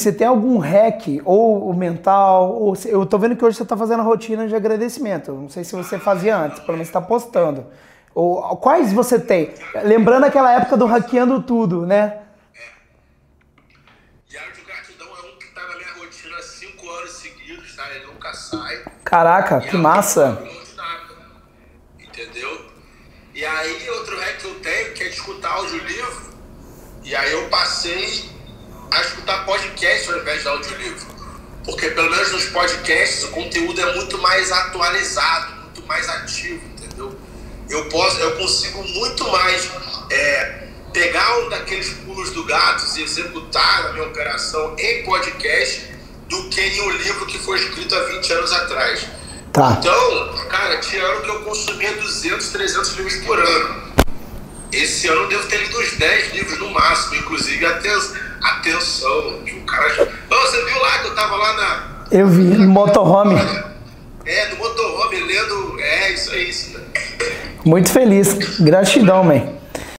Você tem algum hack, ou mental, ou eu tô vendo que hoje você tá fazendo a rotina de agradecimento. Não sei se você fazia antes, pelo menos você tá postando. Ou, quais você tem? Lembrando aquela época do hackeando tudo, né? Diário de gratidão é um que tá na minha rotina 5 horas seguidas, tá? Ele nunca sai. Caraca, que é massa! Entendeu? E aí, outro hack que eu tenho, que é escutar audiolivro. E aí eu passei escutar podcast ao invés de audiolivro. Porque pelo menos nos podcasts o conteúdo é muito mais atualizado, muito mais ativo, entendeu? Eu, posso, eu consigo muito mais é, pegar um daqueles pulos do gato e executar a minha operação em podcast do que em um livro que foi escrito há 20 anos atrás. Tá. Então, cara, tinha ano que eu consumia 200, 300 livros por ano. Esse ano eu devo ter lido uns 10 livros no máximo, inclusive atenção, atenção de um cara. Oh, você viu lá que eu tava lá na. Eu vi, no motorhome. É, no motorhome, lendo. É, isso é isso. Muito feliz. Gratidão, man.